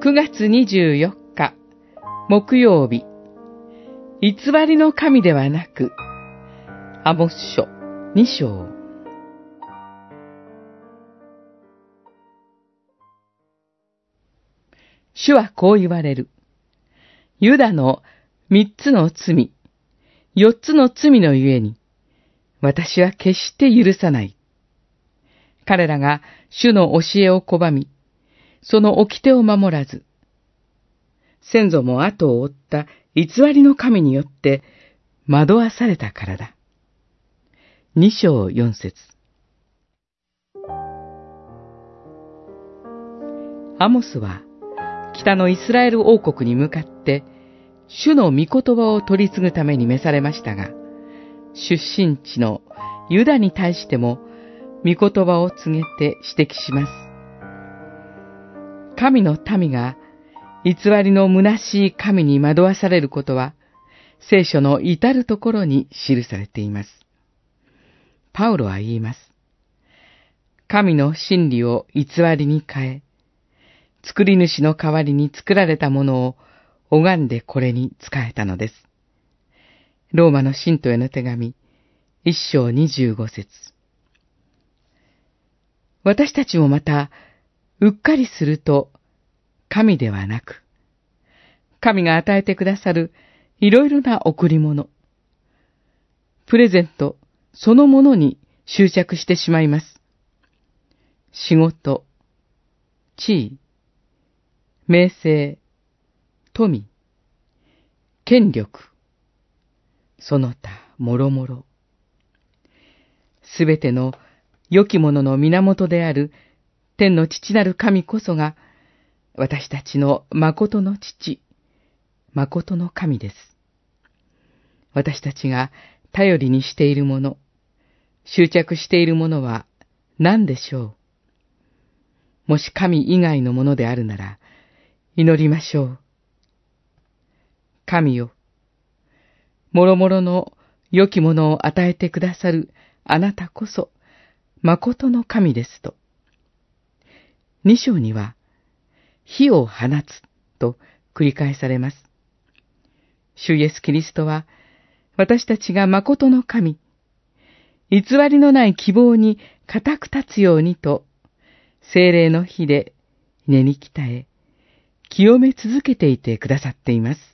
9月24日木曜日偽りの神ではなくアモス書2章主はこう言われる。ユダの三つの罪、四つの罪のゆえに、私は決して許さない。彼らが主の教えを拒み、その掟を守らず、先祖も後を追った偽りの神によって惑わされたからだ。二章四節アモスは北のイスラエル王国に向かって、主の御言葉を取り継ぐために召されましたが、出身地のユダに対しても、御言葉を告げて指摘します。神の民が偽りの虚しい神に惑わされることは、聖書の至るところに記されています。パウロは言います。神の真理を偽りに変え、作り主の代わりに作られたものを拝んでこれに仕えたのです。ローマの信徒への手紙、一章二十五節。私たちもまた、うっかりすると、神ではなく、神が与えてくださるいろいろな贈り物、プレゼントそのものに執着してしまいます。仕事、地位、名声、富、権力、その他、もろもろ。すべての良きものの源である天の父なる神こそが、私たちの誠の父、誠の神です。私たちが頼りにしているもの、執着しているものは何でしょう？もし神以外のものであるなら、祈りましょう。神よ、もろもろの良きものを与えてくださるあなたこそ、誠の神ですと。二章には、火を放つと繰り返されます。主イエス・キリストは、私たちが誠の神、偽りのない希望に固く立つようにと、精霊の火で根に鍛え、清め続けていてくださっています。